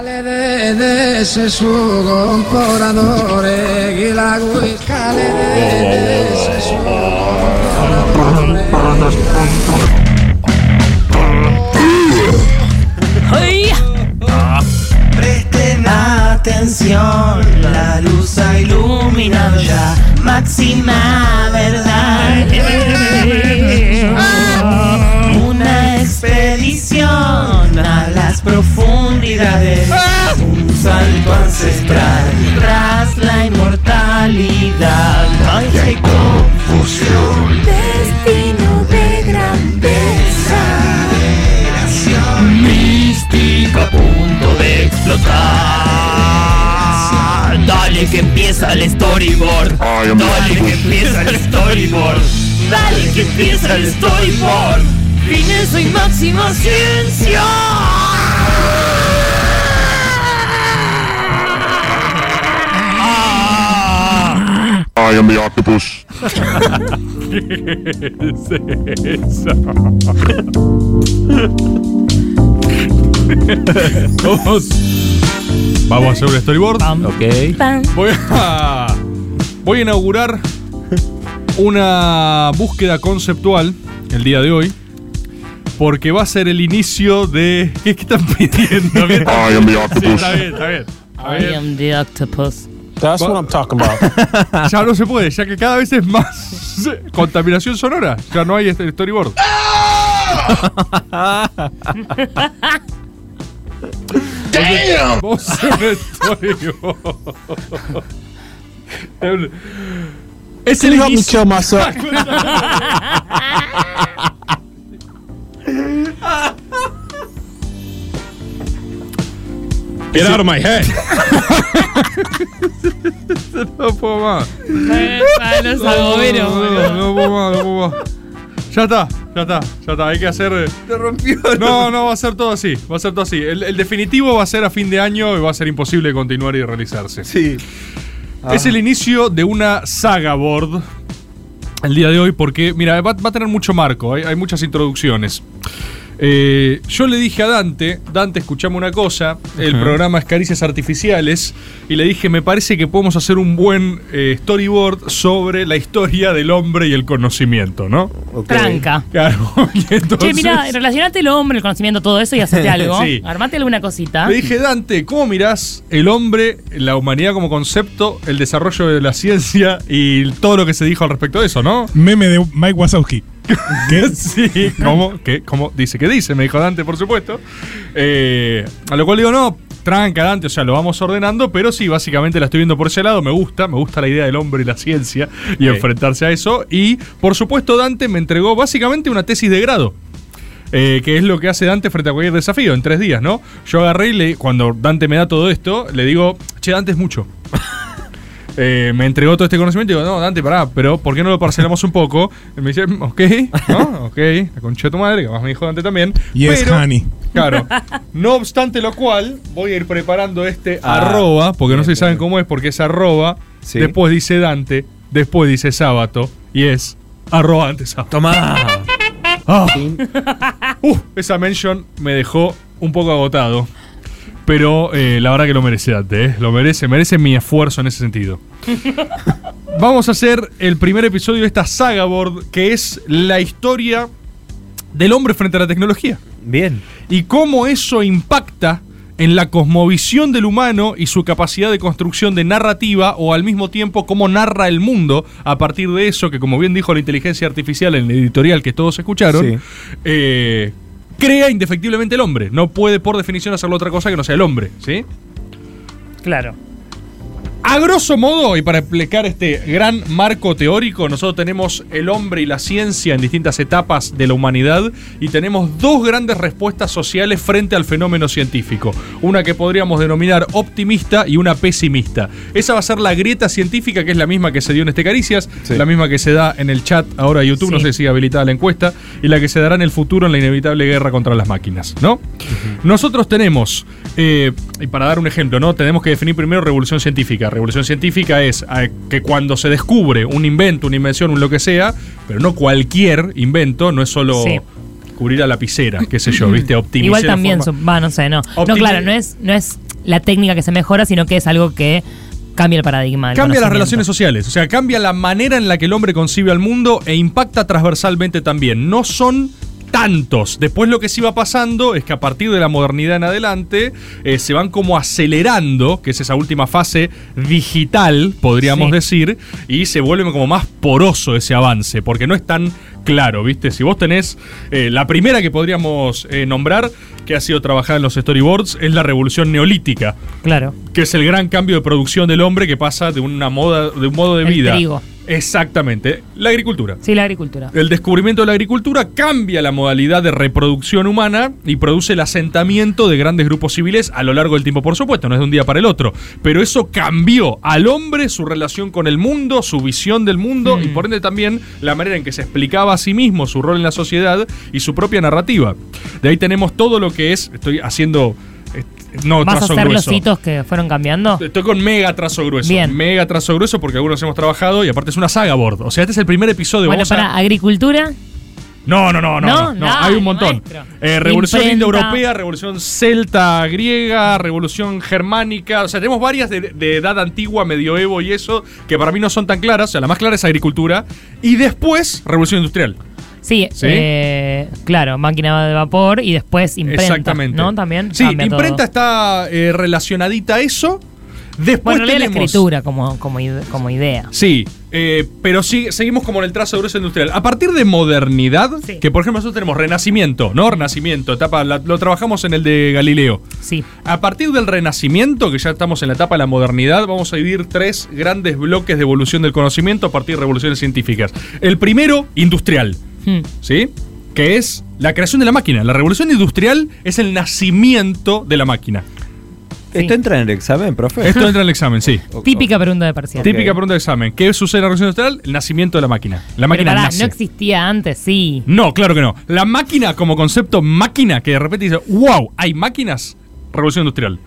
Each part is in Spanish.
Scale de, de sesudo un poradore, chi la gui scale de, de sesudo un Presten atención, la luz ha iluminado ya máxima verdad. Una expedición a las profundidades, hay confusión. Destino de grandeza. Mística a punto de explotar. Dale que empieza el storyboard. Dale que empieza el storyboard. Dale que empieza el storyboard. Fines y máxima ciencia. I am the octopus. Vamos. Vamos a hacer un storyboard. Ok. Voy a, voy a inaugurar una búsqueda conceptual el día de hoy. Porque va a ser el inicio de. ¿Qué, qué están pidiendo? ¿Qué I am the octopus. Sí, está bien, está bien. I am the octopus. That's what I'm talking about. Ya no se puede, ya que cada vez es más contaminación sonora. Ya no hay este storyboard. Damn! Vamos a hacer un storyboard. Es Can el you help me kill myself? Get out of my head. no puedo más. No, no, no puedo más, no puedo más. Ya está, ya está, ya está. Hay que hacer. eh, Se rompió. No, no, va a ser todo así. Va a ser todo así. El, el definitivo va a ser a fin de año y va a ser imposible continuar y realizarse. Sí. Es el inicio de una saga board el día de hoy porque, mira, va, va a tener mucho marco, hay, hay muchas introducciones. Eh, yo le dije a Dante, Dante, escuchame una cosa, el programa es Caricias Artificiales, y le dije, me parece que podemos hacer un buen eh, storyboard sobre la historia del hombre y el conocimiento, ¿no? Tranca. Claro, entonces... Che, mira, relacionate el hombre, el conocimiento, todo eso y hacete algo. Sí. Armate alguna cosita. Le dije, Dante, ¿cómo mirás el hombre, la humanidad como concepto, el desarrollo de la ciencia y todo lo que se dijo al respecto de eso, no? Meme de Mike Wazowski. ¿Qué? Sí, ¿cómo? ¿Qué? ¿Cómo? Dice que dice, me dijo Dante, por supuesto. Eh, a lo cual digo, no, tranca, Dante, o sea, lo vamos ordenando, pero sí, básicamente la estoy viendo por ese lado, me gusta, me gusta la idea del hombre y la ciencia y enfrentarse a eso. Y, por supuesto, Dante me entregó básicamente una tesis de grado. eh, que es lo que hace Dante frente a cualquier desafío en tres días, ¿no? Yo agarré y le, cuando Dante me da todo esto, le digo, che, Dante es mucho. Eh, me entregó todo este conocimiento y digo, no, Dante, pará, pero ¿por qué no lo parcelamos un poco? Y me dice, ok, ¿no? Ok, la concha de tu madre, que más me dijo Dante también. Yes, pero, honey. Claro. No obstante lo cual, voy a ir preparando este Ah, arroba, porque no sé si saben cómo es, porque es arroba, Sí. después dice Dante, después dice sábado, y es arroba antes sábato. Tomá. Ah. Uh, esa mention me dejó un poco agotado. Pero eh, la verdad que lo merece Dante, ¿eh? Lo merece, merece mi esfuerzo en ese sentido. Vamos a hacer el primer episodio de esta saga board, que es la historia del hombre frente a la tecnología. Bien. Y cómo eso impacta en la cosmovisión del humano y su capacidad de construcción de narrativa o al mismo tiempo cómo narra el mundo a partir de eso que como bien dijo la inteligencia artificial en el editorial que todos escucharon, Sí. eh, crea indefectiblemente el hombre. No puede por definición hacerlo otra cosa que no sea el hombre, ¿sí? Claro. A grosso modo, y para explicar este gran marco teórico, nosotros tenemos el hombre y la ciencia en distintas etapas de la humanidad y tenemos dos grandes respuestas sociales frente al fenómeno científico. Una que podríamos denominar optimista y una pesimista. Esa va a ser la grieta científica, que es la misma que se dio en este Caricias, Sí. la misma que se da en el chat ahora de YouTube, Sí. no sé si habilitada la encuesta, y la que se dará en el futuro en la inevitable guerra contra las máquinas, ¿no? Nosotros tenemos, eh, y para dar un ejemplo, ¿no? Tenemos que definir primero revolución científica. Revolución científica es eh, que cuando se descubre un invento, una invención, un lo que sea, pero no cualquier invento, no es solo Sí. cubrir a lapicera, qué sé yo, ¿viste? Optimizar Igual la también, va, no sé, no. No, claro, no es, no es la técnica que se mejora, sino que es algo que cambia el paradigma. Cambia las relaciones sociales, o sea, cambia la manera en la que el hombre concibe al mundo e impacta transversalmente también. No son tantos. Después lo que sí va pasando es que a partir de la modernidad en adelante eh, se van como acelerando, que es esa última fase digital, podríamos Sí. decir, y se vuelve como más poroso ese avance, porque no es tan claro, ¿viste? Si vos tenés eh, la primera que podríamos eh, nombrar, que ha sido trabajada en los storyboards, es la revolución neolítica Claro. que es el gran cambio de producción del hombre que pasa de una moda, de un modo de El vida. trigo. Exactamente. La agricultura. Sí, la agricultura. El descubrimiento de la agricultura cambia la modalidad de reproducción humana y produce el asentamiento de grandes grupos civiles a lo largo del tiempo, por supuesto, no es de un día para el otro. Pero eso cambió al hombre, su relación con el mundo, su visión del mundo y por ende también la manera en que se explicaba a sí mismo su rol en la sociedad y su propia narrativa. De ahí tenemos todo lo que es, estoy haciendo... No, ¿Vas a hacer los hitos que fueron cambiando? Estoy con mega trazo grueso. Bien. Mega trazo grueso porque algunos hemos trabajado y aparte es una saga board. O sea, este es el primer episodio. Bueno, Vamos a- para agricultura, No, no, no, no. No, no, no, dale, hay un montón. Eh, revolución indoeuropea, revolución celta griega, revolución germánica. O sea, tenemos varias de, de edad antigua, medioevo y eso, que para mí no son tan claras. O sea, la más clara es agricultura. Y después, revolución industrial. Sí, ¿Sí? eh, claro, máquina de vapor y después imprenta. Exactamente. ¿No? También. Sí, todo. imprenta está eh, relacionadita a eso. Después Bueno, en realidad la tenemos. escritura como, como, ide- como idea. Sí, eh, pero sí, seguimos como en el trazo grueso industrial. A partir de modernidad, Sí. que por ejemplo nosotros tenemos renacimiento, ¿no? Renacimiento, etapa, la- lo trabajamos en el de Galileo. Sí. A partir del renacimiento, que ya estamos en la etapa de la modernidad, vamos a dividir tres grandes bloques de evolución del conocimiento a partir de revoluciones científicas. El primero, industrial, Hmm. ¿sí? Que es la creación de la máquina. La revolución industrial es el nacimiento de la máquina. ¿Esto entra en el examen, profe? Esto entra en el examen, sí. Típica pregunta de parcial. Típica pregunta de examen. ¿Qué sucede en la revolución industrial? El nacimiento de la máquina. La máquina nace. no existía antes, sí. No, claro que no. La máquina como concepto máquina, que de repente dice, wow, hay máquinas, revolución industrial.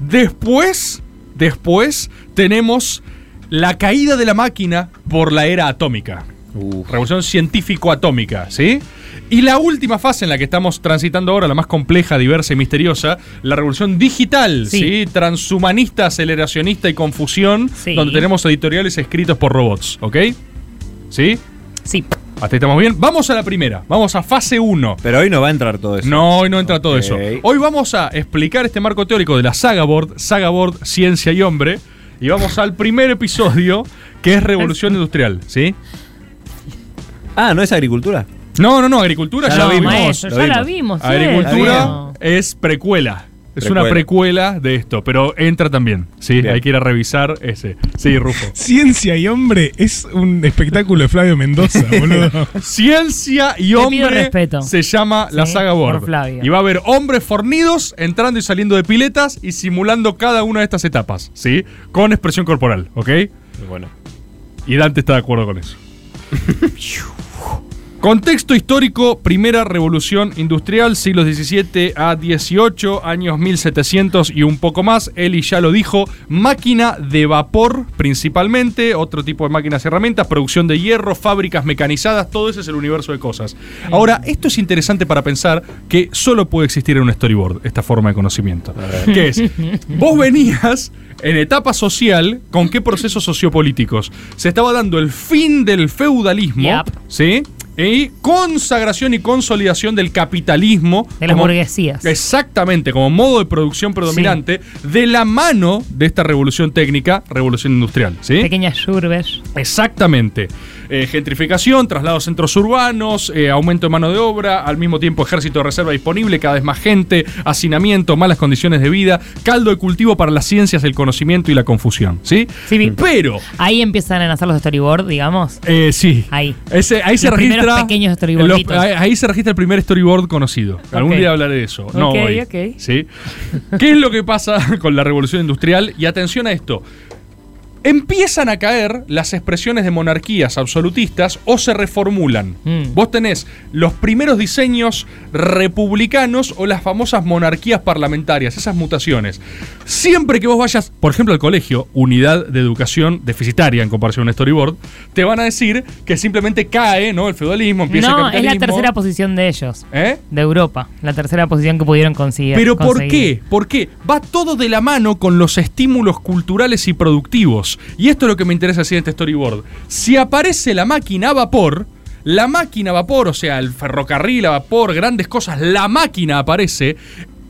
Después, después tenemos la caída de la máquina por la era atómica. Revolución científico-atómica, ¿sí? Y la última fase en la que estamos transitando ahora, la más compleja, diversa y misteriosa, la revolución digital, ¿sí? Sí. Transhumanista, aceleracionista y confusión, Sí. donde tenemos editoriales escritos por robots, ¿ok? ¿Sí? Sí. Hasta ahí estamos bien. Vamos a la primera. Vamos a fase 1. Pero hoy no va a entrar todo eso. No, hoy no entra todo eso. Hoy vamos a explicar este marco teórico de la Saga Board, Saga Board, Ciencia y Hombre. Y vamos al primer episodio, que es Revolución Industrial, ¿sí? Ah, ¿no es agricultura? No, no, no, agricultura ya, Ya lo vimos. Maestro, lo ya la vimos. Agricultura es precuela. Es Precuela. una precuela de esto, pero entra también, ¿sí? Bien. Hay que ir a revisar ese. Sí, Rufo. Ciencia y hombre es un espectáculo de Flavio Mendoza, boludo. Ciencia y hombre respeto. se llama la saga. Flavio. Y va a haber hombres fornidos entrando y saliendo de piletas y simulando cada una de estas etapas, ¿sí? Con expresión corporal, ¿ok? Bueno. Y Dante está de acuerdo con eso. Contexto histórico, primera revolución industrial, siglos XVII a XVIII, años 1700 y un poco más. Eli ya lo dijo, máquina de vapor principalmente, otro tipo de máquinas y herramientas, producción de hierro, fábricas mecanizadas, todo ese es el universo de cosas. Ahora, esto es interesante para pensar que solo puede existir en un storyboard, esta forma de conocimiento. Que es, vos venías en etapa social, ¿con qué procesos sociopolíticos? Se estaba dando el fin del feudalismo, Yep. ¿sí? Y consagración y consolidación del capitalismo. De las como- burguesías. Exactamente, como modo de producción predominante, de la mano de esta revolución técnica, revolución industrial. ¿sí? Pequeñas urbes. Exactamente. Eh, gentrificación, traslado a centros urbanos, eh, aumento de mano de obra, al mismo tiempo ejército de reserva disponible, cada vez más gente, hacinamiento, malas condiciones de vida, caldo de cultivo para las ciencias, el conocimiento y la confusión. ¿Sí? Sí, Pero, Ahí empiezan a nacer los storyboard, digamos. eh, sí. Ahí. Ese- ahí se Los registra. pequeños storyboarditos. los- ahí, se registra el primer storyboard conocido. Algún día hablaré de eso. No Ok, hoy. ok. ¿Sí? ¿Qué es lo que pasa con la revolución industrial? Y atención a esto. Empiezan a caer las expresiones de monarquías absolutistas o se reformulan. Mm. Vos tenés los primeros diseños republicanos o las famosas monarquías parlamentarias, esas mutaciones. Siempre que vos vayas, por ejemplo, al colegio, unidad de educación deficitaria en comparación a un storyboard, te van a decir que simplemente cae, ¿no? El feudalismo, empieza No, es la tercera posición de ellos. ¿Eh? De Europa. La tercera posición que pudieron conseguir. Pero ¿por qué? ¿Por qué? Va todo de la mano con los estímulos culturales y productivos. Y esto es lo que me interesa así en este storyboard. Si aparece la máquina a vapor, la máquina a vapor, o sea, el ferrocarril a vapor, grandes cosas, la máquina aparece.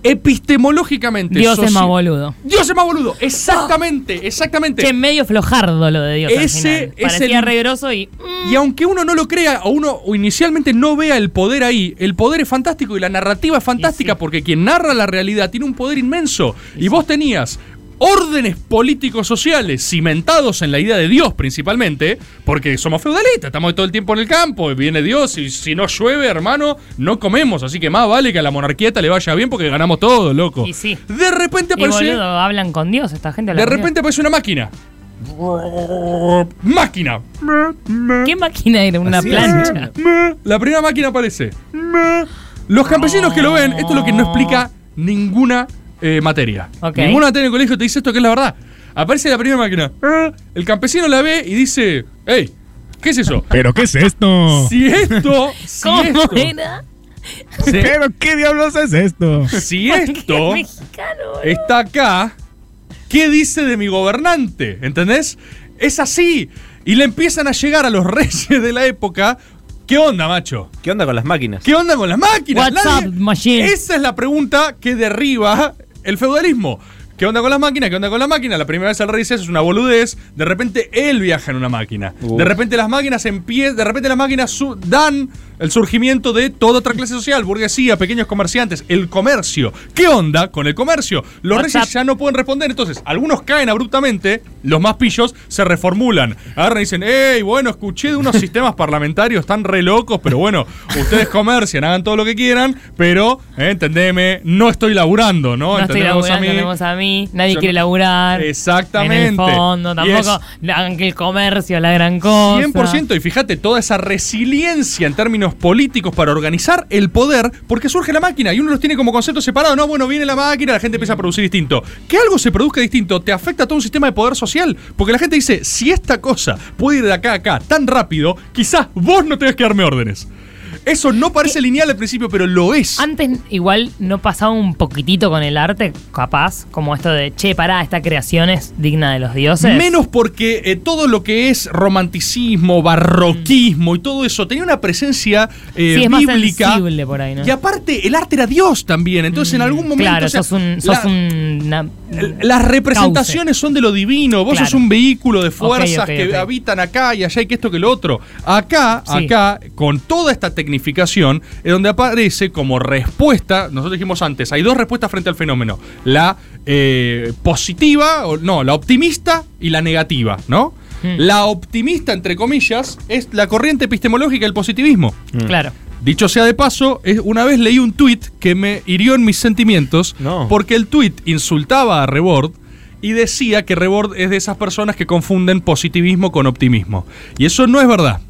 Epistemológicamente. Dios es más boludo. Dios es más boludo. Exactamente, exactamente. Che, medio flojardo lo de Dios. Ese es Parecía el- re y. Y aunque uno no lo crea o uno o inicialmente no vea el poder ahí, el poder es fantástico y la narrativa es fantástica sí. porque quien narra la realidad tiene un poder inmenso. Y, vos tenías órdenes políticos sociales cimentados en la idea de Dios principalmente, porque somos feudalistas, estamos todo el tiempo en el campo, viene Dios y si no llueve, hermano, no comemos, así que más vale que a la monarquieta le vaya bien porque ganamos todo, loco. Y sí. De repente Y aparece boludo, hablan con Dios esta gente. de con Dios. repente aparece una máquina. Máquina. ¿Qué máquina era? Una plancha. La primera máquina aparece. Los campesinos que lo ven, esto es lo que no explica ninguna eh, materia. Ok. Ninguna materia en el colegio te dice esto que es la verdad. Aparece la primera máquina. El campesino la ve y dice, hey, ¿qué es eso? ¿Pero qué es esto? Si esto, si ¿Cómo esto, era? si- ¿Pero qué diablos es esto? si ¿Por qué esto es mexicano, está acá, ¿qué dice de mi gobernante? ¿Entendés? Es así. Y le empiezan a llegar a los reyes de la época. ¿Qué onda, macho? ¿Qué onda con las máquinas? ¿Qué onda con las máquinas? What's Nadie- up, machine? Esa es la pregunta que derriba el feudalismo. ¿Qué onda con las máquinas? ¿Qué onda con la máquina? La primera vez el rey dice eso es una boludez. De repente él viaja en una máquina. De repente las máquinas empie- de repente las máquinas su- dan el surgimiento de toda otra clase social, burguesía, pequeños comerciantes, el comercio. ¿Qué onda con el comercio? Los What's reyes up? ya no pueden responder, entonces algunos caen abruptamente, los más pillos se reformulan. Agarran y dicen, hey, bueno, escuché de unos sistemas parlamentarios tan re locos, pero bueno, ustedes comercian, hagan todo lo que quieran, pero, eh, entendeme, no estoy laburando, ¿no? No estoy Entendemos laburando, tenemos a mí. Nadie Yo quiere no- laburar. Exactamente. En el fondo, Y tampoco hagan que el comercio es la gran cosa. 100% y fíjate toda esa resiliencia en términos políticos para organizar el poder porque surge la máquina y uno los tiene como concepto separado, no, bueno, viene la máquina, la gente empieza a producir distinto. Que algo se produzca distinto te afecta a todo un sistema de poder social, porque la gente dice, si esta cosa puede ir de acá a acá tan rápido, quizás vos no tengas que darme órdenes. Eso no parece lineal al principio, pero lo es. Antes igual no pasaba un poquitito con el arte, capaz, como esto de, che, pará, esta creación es digna de los dioses. Menos porque eh, todo lo que es romanticismo, barroquismo y todo eso tenía una presencia eh, Sí, es más bíblica. sensible por ahí, ¿no? Y aparte, el arte era Dios también. Entonces, en algún momento. Claro, o sea, sos un. la- Sos un una- las representaciones son de lo divino. Vos Claro. sos un vehículo de fuerzas que habitan acá y allá y que esto que lo otro. Acá, Sí. acá, con toda esta tecnificación, es donde aparece como respuesta. Nosotros dijimos antes, hay dos respuestas frente al fenómeno: la eh, positiva, o no, la optimista y la negativa, ¿no? Hmm. La optimista, entre comillas, es la corriente epistemológica del positivismo. Claro. Dicho sea de paso, una vez leí un tuit que me hirió en mis sentimientos No. porque el tuit insultaba a Rebord y decía que Rebord es de esas personas que confunden positivismo con optimismo. Y eso no es verdad,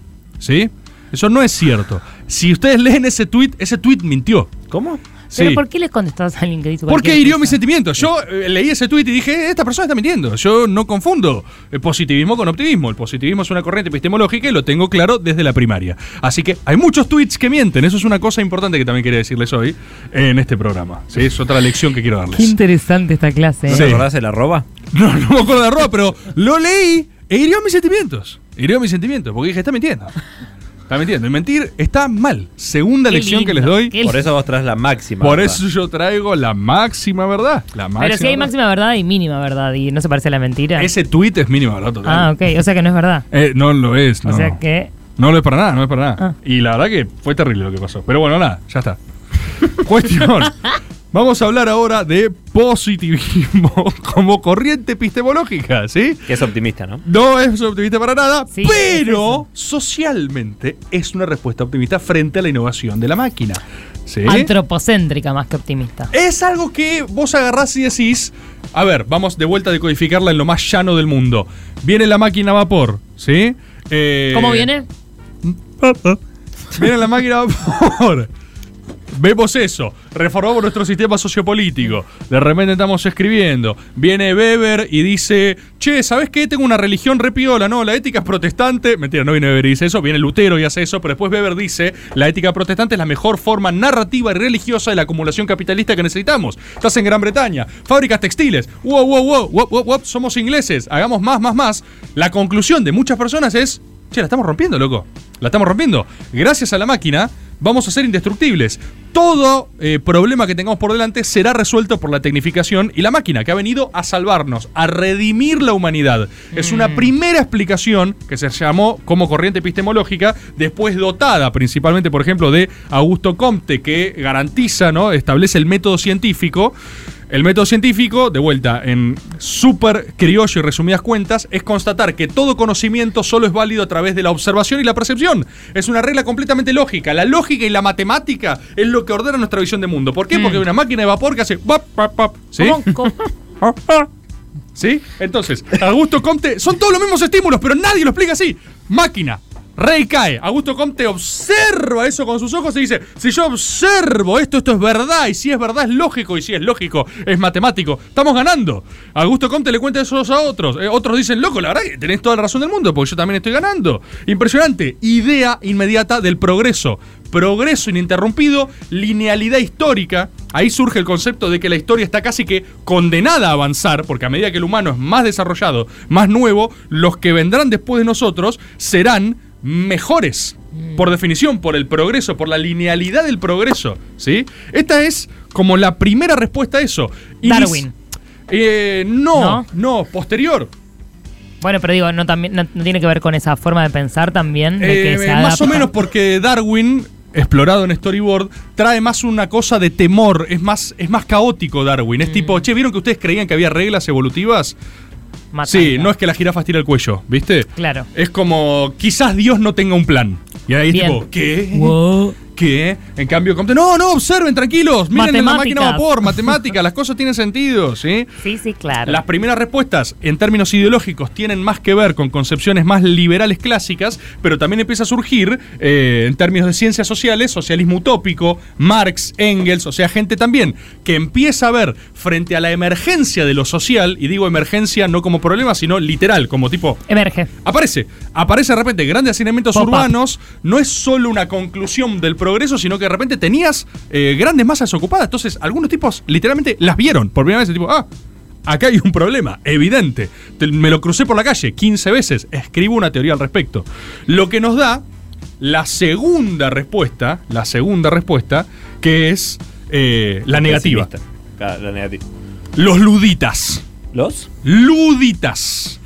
¿sí? Eso no es cierto. Si ustedes leen ese tuit, ese tuit mintió. ¿Cómo? Pero Sí. ¿por qué le contestás a alguien que dice Porque hirió mis sentimientos. Yo eh, leí ese tuit y dije, esta persona está mintiendo. Yo no confundo el positivismo con optimismo. El positivismo es una corriente epistemológica y lo tengo claro desde la primaria. Así que hay muchos tweets que mienten. Eso es una cosa importante que también quería decirles hoy en este programa. ¿sí? Es otra lección que quiero Qué darles. interesante esta clase. ¿No ¿eh? te Sí. acordás el arroba? No, no me acuerdo de arroba, pero lo leí e hirió mis sentimientos. Hirió mis sentimientos porque dije, está mintiendo. Está mintiendo. Y mentir está mal. Segunda lección que les doy. qué Por eso vos traes la máxima. Por ¿verdad? eso yo traigo la máxima verdad. La máxima Pero si hay verdad. máxima verdad y mínima verdad y no se parece a la mentira. Ese tweet es mínimo, ¿verdad? Total. Ah, ok. O sea que no es verdad. Eh, no lo es, no. O sea que. No lo es para nada, no es para nada. Ah. Y la verdad que fue terrible lo que pasó. Pero bueno, nada, ya está. Cuestión. Vamos a hablar ahora de positivismo como corriente epistemológica, ¿sí? Que es optimista, ¿no? No es optimista para nada, Sí, pero socialmente es una respuesta optimista frente a la innovación de la máquina. ¿sí? Antropocéntrica más que optimista. Es algo que vos agarrás y decís, a ver, vamos de vuelta a decodificarla en lo más llano del mundo. Viene la máquina a vapor, ¿sí? Eh, ¿Cómo viene? Viene la máquina a vapor. Vemos eso, reformamos nuestro sistema sociopolítico. De repente estamos escribiendo. Viene Weber y dice: Che, ¿sabes qué? Tengo una religión repiola, ¿no? La ética es protestante. Mentira, no viene Weber y dice eso. Viene Lutero y hace eso. Pero después Weber dice: La ética protestante es la mejor forma narrativa y religiosa de la acumulación capitalista que necesitamos. Estás en Gran Bretaña, fábricas textiles. Wow, wow, wow, wow, wow, wow. Somos ingleses. Hagamos más, más, más. La conclusión de muchas personas es: Che, la estamos rompiendo, loco. La estamos rompiendo. Gracias a la máquina vamos a ser indestructibles. Todo eh, problema que tengamos por delante será resuelto por la tecnificación y la máquina que ha venido a salvarnos, a redimir la humanidad. Es una primera explicación que se llamó como corriente epistemológica, después dotada principalmente, por ejemplo, de Augusto Comte, que garantiza, ¿no? establece el método científico. El método científico, de vuelta, en súper criollo y resumidas cuentas, es constatar que todo conocimiento solo es válido a través de la observación y la percepción. Es una regla completamente lógica. La lógica y la matemática es lo que ordena nuestra visión de mundo. ¿Por qué? Porque hay una máquina de vapor que hace... ¿Sí? ¿Sí? Entonces, Augusto Comte, son todos los mismos estímulos, pero nadie lo explica así. Máquina, Rey cae. Augusto Comte observa eso con sus ojos y dice: Si yo observo esto, esto es verdad. Y si es verdad, es lógico. Y si es lógico, es matemático. Estamos ganando. Augusto Comte le cuenta eso a otros. Eh, otros dicen: Loco, la verdad que tenés toda la razón del mundo, porque yo también estoy ganando. Impresionante. Idea inmediata del progreso. Progreso ininterrumpido, linealidad histórica. Ahí surge el concepto de que la historia está casi que condenada a avanzar, porque a medida que el humano es más desarrollado, más nuevo, los que vendrán después de nosotros serán mejores. Por definición, por el progreso, por la linealidad del progreso. ¿Sí? Esta es como la primera respuesta a eso. Darwin. eh, no, ¿No? no, posterior. Bueno, pero digo, no, también, no, no tiene que ver con esa forma de pensar también. De que Eh, se más o menos porque Darwin, explorado en Storyboard, trae más una cosa de temor. Es más, es más caótico Darwin. Es Mm. tipo, che, ¿vieron que ustedes creían que había reglas evolutivas? Sí, no es que la jirafa tira el cuello, ¿viste? Claro. Es como, quizás Dios no tenga un plan. Y ahí Bien. tipo, ¿qué? Wow. ¿Qué? En cambio, no, no, observen, tranquilos. Miren en la máquina vapor, matemática, las cosas tienen sentido, ¿sí? Sí, sí, claro. Las primeras respuestas, en términos ideológicos, tienen más que ver con concepciones más liberales clásicas, pero también empieza a surgir, eh, en términos de ciencias sociales, socialismo utópico, Marx, Engels, o sea, gente también que empieza a ver frente a la emergencia de lo social, y digo emergencia no como problema, sino literal, como tipo, Emerge. Aparece, aparece de repente grandes hacinamientos urbanos, no es solo una conclusión del progreso, sino que de repente tenías eh, grandes masas ocupadas. Entonces, algunos tipos literalmente las vieron por primera vez, tipo, ah, acá hay un problema, evidente. Te- me lo crucé por la calle 15 veces, escribo una teoría al respecto. Lo que nos da la segunda respuesta, la segunda respuesta, que es eh, la negativa. La negativa. Los luditas. ¿Los? Luditas.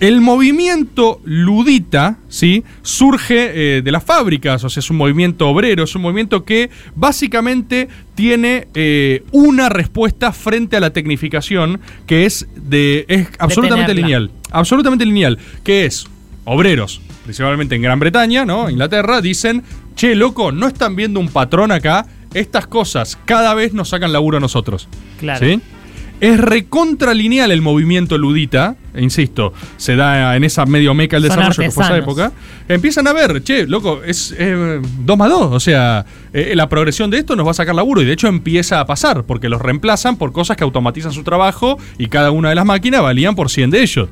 El movimiento ludita, ¿sí? Surge eh, de las fábricas, o sea, es un movimiento obrero, es un movimiento que básicamente tiene eh, una respuesta frente a la tecnificación que es de es absolutamente Detenerla. lineal, absolutamente lineal, que es obreros, principalmente en Gran Bretaña, ¿no? Inglaterra, dicen, che, loco, no están viendo un patrón acá, estas cosas cada vez nos sacan laburo a nosotros. Claro. ¿Sí? Es recontralineal el movimiento ludita, e insisto, se da en esa medio meca el Son desarrollo que fue esa época. Empiezan a ver, che, loco, es 2 más 2, o sea, eh, la progresión de esto nos va a sacar laburo y de hecho empieza a pasar, porque los reemplazan por cosas que automatizan su trabajo y cada una de las máquinas valían por 100 de ellos.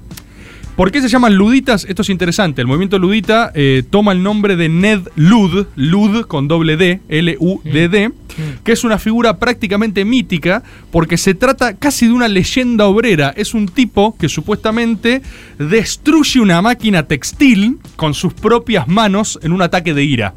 ¿Por qué se llaman luditas? Esto es interesante. El movimiento ludita eh, toma el nombre de Ned Lud, Lud con doble D, L-U-D-D, que es una figura prácticamente mítica porque se trata casi de una leyenda obrera. Es un tipo que supuestamente destruye una máquina textil con sus propias manos en un ataque de ira.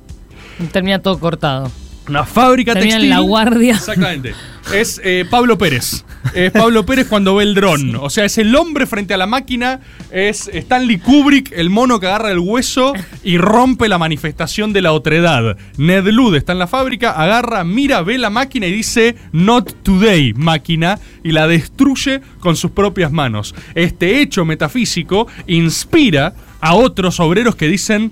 Termina todo cortado. Una fábrica Termina en textil. la guardia. Exactamente. Es eh, Pablo Pérez. Es Pablo Pérez cuando ve el dron. O sea, es el hombre frente a la máquina. Es Stanley Kubrick, el mono que agarra el hueso y rompe la manifestación de la otredad. Ned Lud está en la fábrica, agarra, mira, ve la máquina y dice Not today, máquina, y la destruye con sus propias manos. Este hecho metafísico inspira a otros obreros que dicen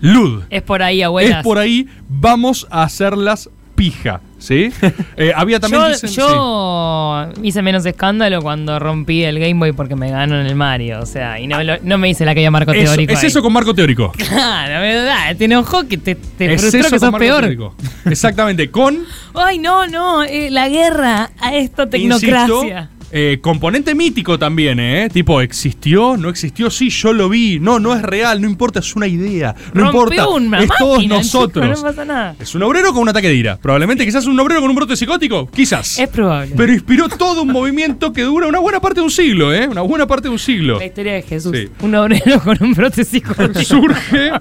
Lud. Es por ahí, abuelas. Es por ahí, vamos a hacerlas pija. ¿Sí? Eh, había también. yo dicen- yo hice menos escándalo cuando rompí el Game Boy porque me ganó en el Mario. O sea, y no, lo- no me hice la que había marco sí. Eso- teórico. es ahí. eso con marco teórico. Claro, verdad. Te enojó que te, te es frustró eso que sos marco peor. teórico. Exactamente. Con. Ay, no, no. eh, la guerra a esta Insisto, tecnocracia. Eh, componente mítico también, ¿eh? Tipo, ¿existió? ¿No existió? Sí, yo lo vi. No, no es real, no importa, es una idea. No Rompió importa. una es todos máquina, nosotros. chico, no pasa nada. ¿Es un obrero con un ataque de ira? Probablemente, quizás un obrero con un brote psicótico. Quizás. Es probable. Pero inspiró todo un movimiento que dura una buena parte de un siglo, ¿eh? Una buena parte de un siglo. La historia de Jesús. Sí. Un obrero con un brote psicótico. Surge,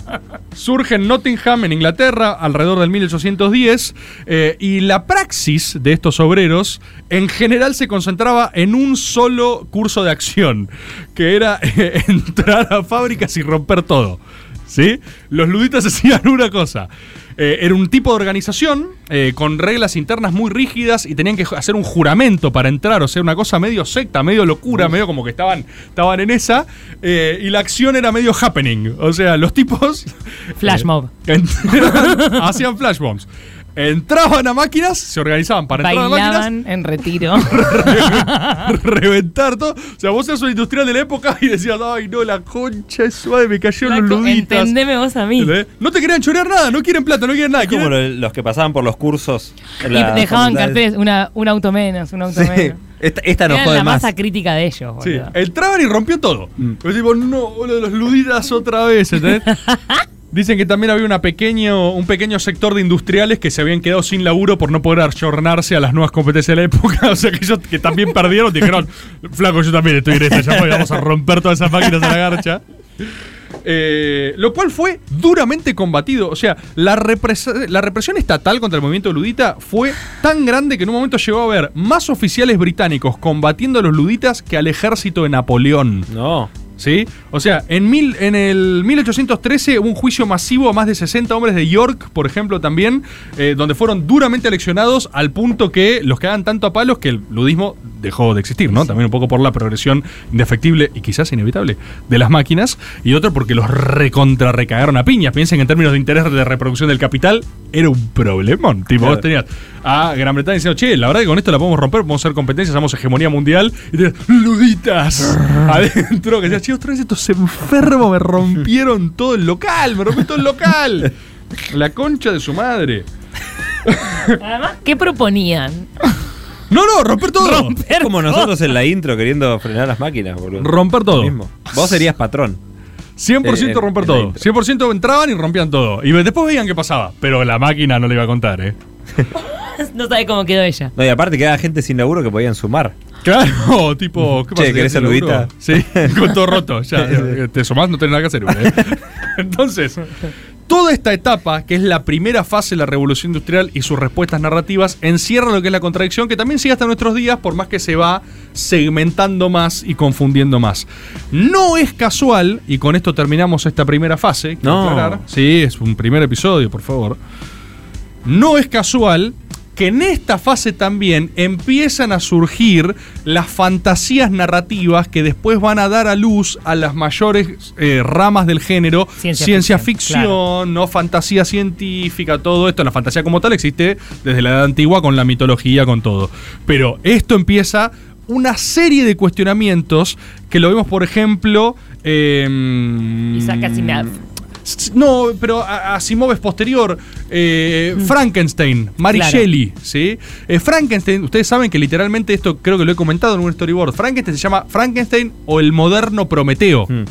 surge en Nottingham, en Inglaterra, alrededor del 1810, eh, y la praxis de estos obreros en general se concentraba en un solo curso de acción, que era eh, entrar a fábricas y romper todo. ¿Sí? Los luditas hacían una cosa. Eh, era un tipo de organización eh, con reglas internas muy rígidas y tenían que hacer un juramento para entrar, o sea, una cosa medio secta, medio locura, medio como que estaban, estaban en esa. eh, y la acción era medio happening. O sea, los tipos. Flash mob. hacían flash bombs. Entraban a máquinas, se organizaban para entrar a máquinas Bailaban en retiro. reventar todo. O sea, vos eras un industrial de la época y decías, ay, no, la concha es suave, me cayeron los luditas. Entendeme vos a mí. ¿Entendés? No te querían chorear nada, no quieren plata, no quieren nada. Es como quieren- los que pasaban por los cursos. Y dejaban carteles, una, un auto menos, un auto Sí. menos. Esta, esta no jode la más. masa crítica de ellos, Sí, boludo. entraban y rompió todo. Yo digo, no, boludo, los luditas otra vez, ¿entendés? Dicen que también había una pequeño, un pequeño sector de industriales que se habían quedado sin laburo por no poder ayornarse a las nuevas competencias de la época. O sea, que ellos que también perdieron dijeron, flaco, yo también estoy en esta, ya fue, vamos a romper todas esas máquinas a la garcha. Eh, lo cual fue duramente combatido. O sea, la, repres- la represión estatal contra el movimiento ludita fue tan grande que en un momento llegó a haber más oficiales británicos combatiendo a los luditas que al ejército de Napoleón. No. ¿Sí? O sea, en, mil, en el 1813 hubo un juicio masivo a más de 60 hombres de York, por ejemplo, también, eh, donde fueron duramente eleccionados al punto que los que hagan tanto a palos que el ludismo dejó de existir, ¿no? También un poco por la progresión indefectible y quizás inevitable de las máquinas, y otro porque los recontra recagaron a piñas. Piensen que en términos de interés de reproducción del capital, era un problemón. Tipo, Claro. vos tenías a Gran Bretaña diciendo, che, la verdad que con esto la podemos romper, podemos hacer competencia, hacemos hegemonía mundial, y tenías luditas adentro, que decías, otra vez estos enfermos me rompieron todo el local, me rompieron todo el local. La concha de su madre. Además, ¿qué proponían? No, no, romper todo. Romper Como todo. nosotros en la intro queriendo frenar las máquinas, boludo. Romper todo. Mismo. Vos serías patrón. 100% Eh, romper en la todo. intro. 100% entraban y rompían todo. Y después veían qué pasaba. Pero la máquina no le iba a contar, ¿eh? No sabe cómo quedó ella. No, y aparte quedaba gente sin laburo que podían sumar. Claro, tipo, ¿qué Che, pasa? ¿querés ¿Ya te saludita? Sí, con todo roto. Ya, ya, te sumás, no tenés nada que hacer. ¿eh? Entonces, toda esta etapa, que es la primera fase de la revolución industrial y sus respuestas narrativas, encierra lo que es la contradicción, que también sigue hasta nuestros días, por más que se va segmentando más y confundiendo más. No es casual, y con esto terminamos esta primera fase. quiero No. aclarar. Sí, es un primer episodio, por favor. No es casual que en esta fase también empiezan a surgir las fantasías narrativas que después van a dar a luz a las mayores eh, ramas del género, Ciencia ciencia, ficción, ficción, no fantasía científica, todo esto, la fantasía como tal existe desde la edad antigua con la mitología, con todo. Pero esto empieza una serie de cuestionamientos que lo vemos, por ejemplo, eh, Isaac Asimov. No, pero Asimov es posterior. Eh, Frankenstein, Mary Claro. Shelley, ¿sí? Eh, Frankenstein, ustedes saben que literalmente esto creo que lo he comentado en un storyboard. Frankenstein se llama Frankenstein o el moderno Prometeo. Hmm.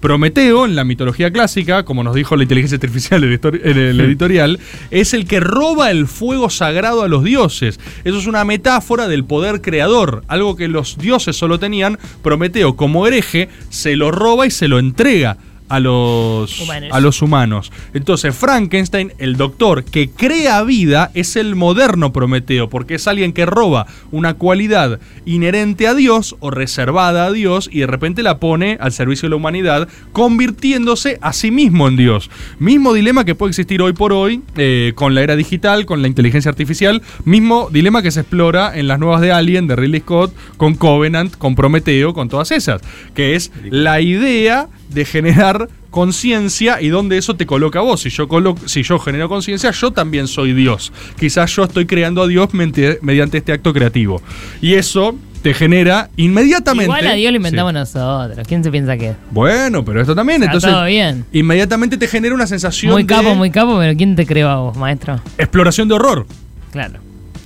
Prometeo, en la mitología clásica, como nos dijo la inteligencia artificial en el, en el editorial, es el que roba el fuego sagrado a los dioses. Eso es una metáfora del poder creador, algo que los dioses solo tenían. Prometeo, como hereje, se lo roba y se lo entrega a los, Humanos. a los humanos. Entonces, Frankenstein, el doctor que crea vida, es el moderno Prometeo, porque es alguien que roba una cualidad inherente a Dios o reservada a Dios y de repente la pone al servicio de la humanidad, convirtiéndose a sí mismo en Dios. Mismo dilema que puede existir hoy por hoy eh, con la era digital, con la inteligencia artificial, mismo dilema que se explora en las nuevas de Alien, de Ridley Scott, con Covenant, con Prometeo, con todas esas, que es la idea de generar conciencia y dónde eso te coloca a vos. Si yo, colo- si yo genero conciencia, yo también soy Dios. Quizás yo estoy creando a Dios mente- mediante este acto creativo. Y eso te genera inmediatamente. Igual a Dios lo Sí. inventamos nosotros. ¿Quién se piensa que es? Bueno, pero esto también, Está entonces. todo bien. Inmediatamente te genera una sensación Muy de capo, muy capo, pero ¿quién te creó a vos, maestro? exploración de horror. Claro.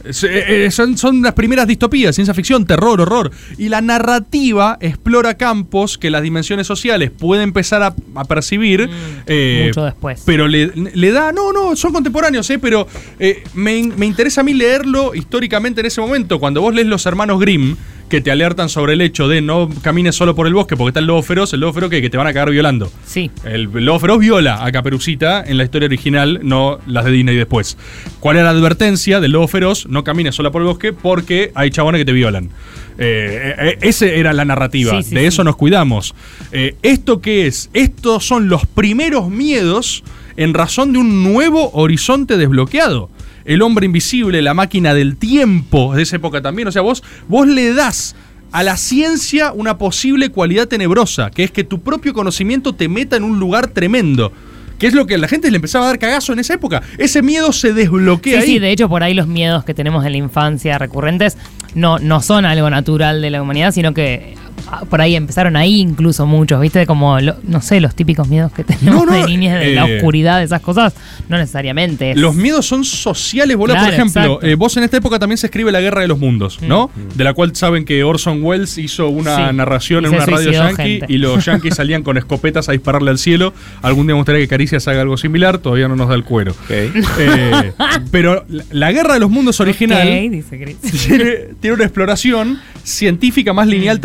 Eh, eh, son, son las primeras distopías, ciencia ficción, terror, horror. Y la narrativa explora campos que las dimensiones sociales pueden empezar a, a percibir. eh, Mm, mucho después. Pero le, le da, no, no, son contemporáneos, eh, pero eh, me, me interesa a mí leerlo históricamente en ese momento. Cuando vos lees Los Hermanos Grimm, que te alertan sobre el hecho de no camines solo por el bosque porque está el lobo feroz, el lobo feroz que, que te van a cagar violando. Sí. El lobo feroz viola a Caperucita en la historia original, no las de Disney después. ¿Cuál era la advertencia del lobo feroz? No camines sola por el bosque porque hay chabones que te violan. Eh, eh, esa era la narrativa. Sí, sí, de sí. eso nos cuidamos. Eh, ¿Esto qué es? Estos son los primeros miedos en razón de un nuevo horizonte desbloqueado. El hombre invisible, la máquina del tiempo de esa época también. O sea, vos, vos le das a la ciencia una posible cualidad tenebrosa, que es que tu propio conocimiento te meta en un lugar tremendo. Que es lo que a la gente le empezaba a dar cagazo en esa época. Ese miedo se desbloquea Sí, ahí. sí, de hecho por ahí los miedos que tenemos en la infancia recurrentes no, no son algo natural de la humanidad, sino que por ahí empezaron ahí incluso muchos, ¿viste? Como, lo- no sé, los típicos miedos que tenemos No, no, de niñas, de la eh, oscuridad, de esas cosas, no necesariamente. es- Los miedos son sociales, boludo. Claro, Por ejemplo, eh, vos en esta época también se escribe La Guerra de los Mundos, ¿no? De la cual saben que Orson Welles hizo una Sí, narración y en una radio yankee gente. y los yankees salían con escopetas a dispararle al cielo. Algún día me gustaría que Caricias haga algo similar, todavía no nos da el cuero. Eh, pero la, Guerra de los Mundos original dice tiene, tiene una exploración científica más Mm. lineal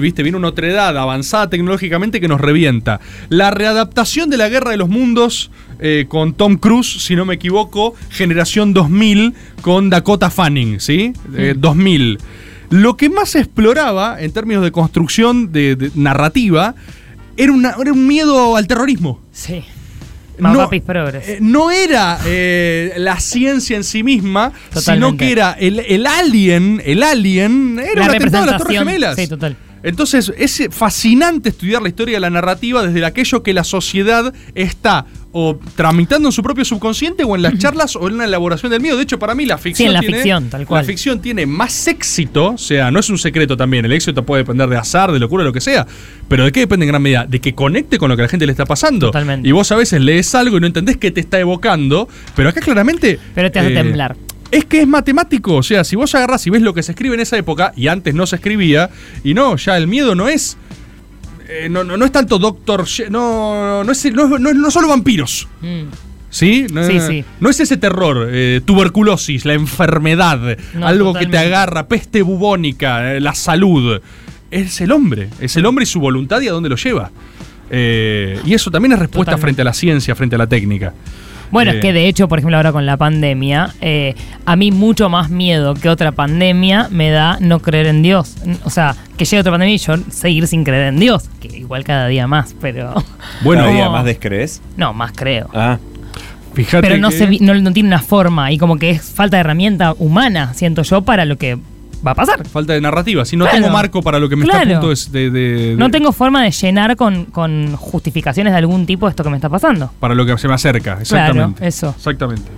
¿viste? Viene una otra edad avanzada tecnológicamente que nos revienta. La readaptación de la Guerra de los Mundos eh, con Tom Cruise, si no me equivoco, generación 2000 con Dakota Fanning, ¿sí? Eh, Mm. 2000. Lo que más exploraba en términos de construcción de, de narrativa era, una- era un miedo al terrorismo. Sí. No, eh, no era eh, la ciencia en sí misma, sino que era el, el alien, el alien, era La un atentado a las Torres Gemelas. Sí, total. Entonces, es fascinante estudiar la historia de la narrativa desde aquello que la sociedad está o tramitando en su propio subconsciente o en las charlas o en la elaboración del miedo. De hecho, para mí la ficción la tiene, ficción, tal cual. La ficción tiene más éxito, o sea, no es un secreto también, el éxito puede depender de azar, de locura, lo que sea, pero ¿de qué depende en gran medida? De que conecte con lo que a la gente le está pasando. Totalmente. Y vos a veces lees algo y no entendés qué te está evocando, pero acá claramente... Pero te hace eh, temblar. Es que es matemático, o sea, si vos agarrás y ves lo que se escribe en esa época, y antes no se escribía, y no, ya el miedo no es. eh, no, no, no es tanto Doctor. No, no, es, no, no solo vampiros. Mm. ¿Sí? No, Sí, sí. no es ese terror, eh, tuberculosis, la enfermedad, No, algo que te agarra, peste bubónica, eh, la salud. Es el hombre, es el hombre y su voluntad y a dónde lo lleva. Eh, y eso también es respuesta Totalmente. frente a la ciencia, frente a la técnica. Bueno, Eh, es que de hecho, por ejemplo, ahora con la pandemia, eh, a mí mucho más miedo que otra pandemia me da no creer en Dios. O sea, que llegue otra pandemia y yo seguir sin creer en Dios, que igual cada día más, pero Bueno, Cada día no. más descrees. no, más creo. Ah, fíjate. Pero no, que- se vi- no, no tiene una forma y como que es falta de herramienta humana, siento yo, para lo que va a pasar. Falta de narrativa. Si no Claro. tengo marco para lo que me está a Claro. punto de, de- de- No tengo forma de llenar con, con justificaciones de algún tipo esto que me está pasando. Para lo que se me acerca. Exactamente. Claro, eso. Exactamente.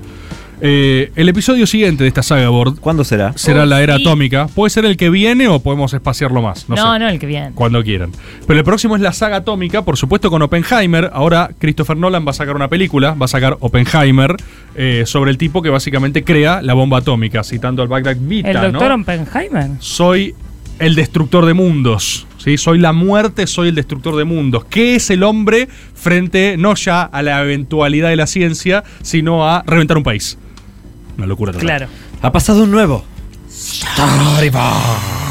Eh, el episodio siguiente de esta saga board ¿cuándo será? será Oh, la era sí. atómica. Puede ser el que viene o podemos espaciarlo más. No, No, sé. no, el que viene. Cuando quieran. Pero el próximo es la saga atómica, por supuesto con Oppenheimer. Ahora Christopher Nolan va a sacar una película, va a sacar Oppenheimer, eh, sobre el tipo que básicamente crea la bomba atómica, citando al Baghdad Vita. El ¿no? doctor Oppenheimer. soy el destructor de mundos. ¿sí? Soy la muerte, soy el destructor de mundos. ¿Qué es el hombre frente no ya a la eventualidad de la ciencia, sino a reventar un país? Una locura total. Claro. Ha pasado un nuevo. Storyboard.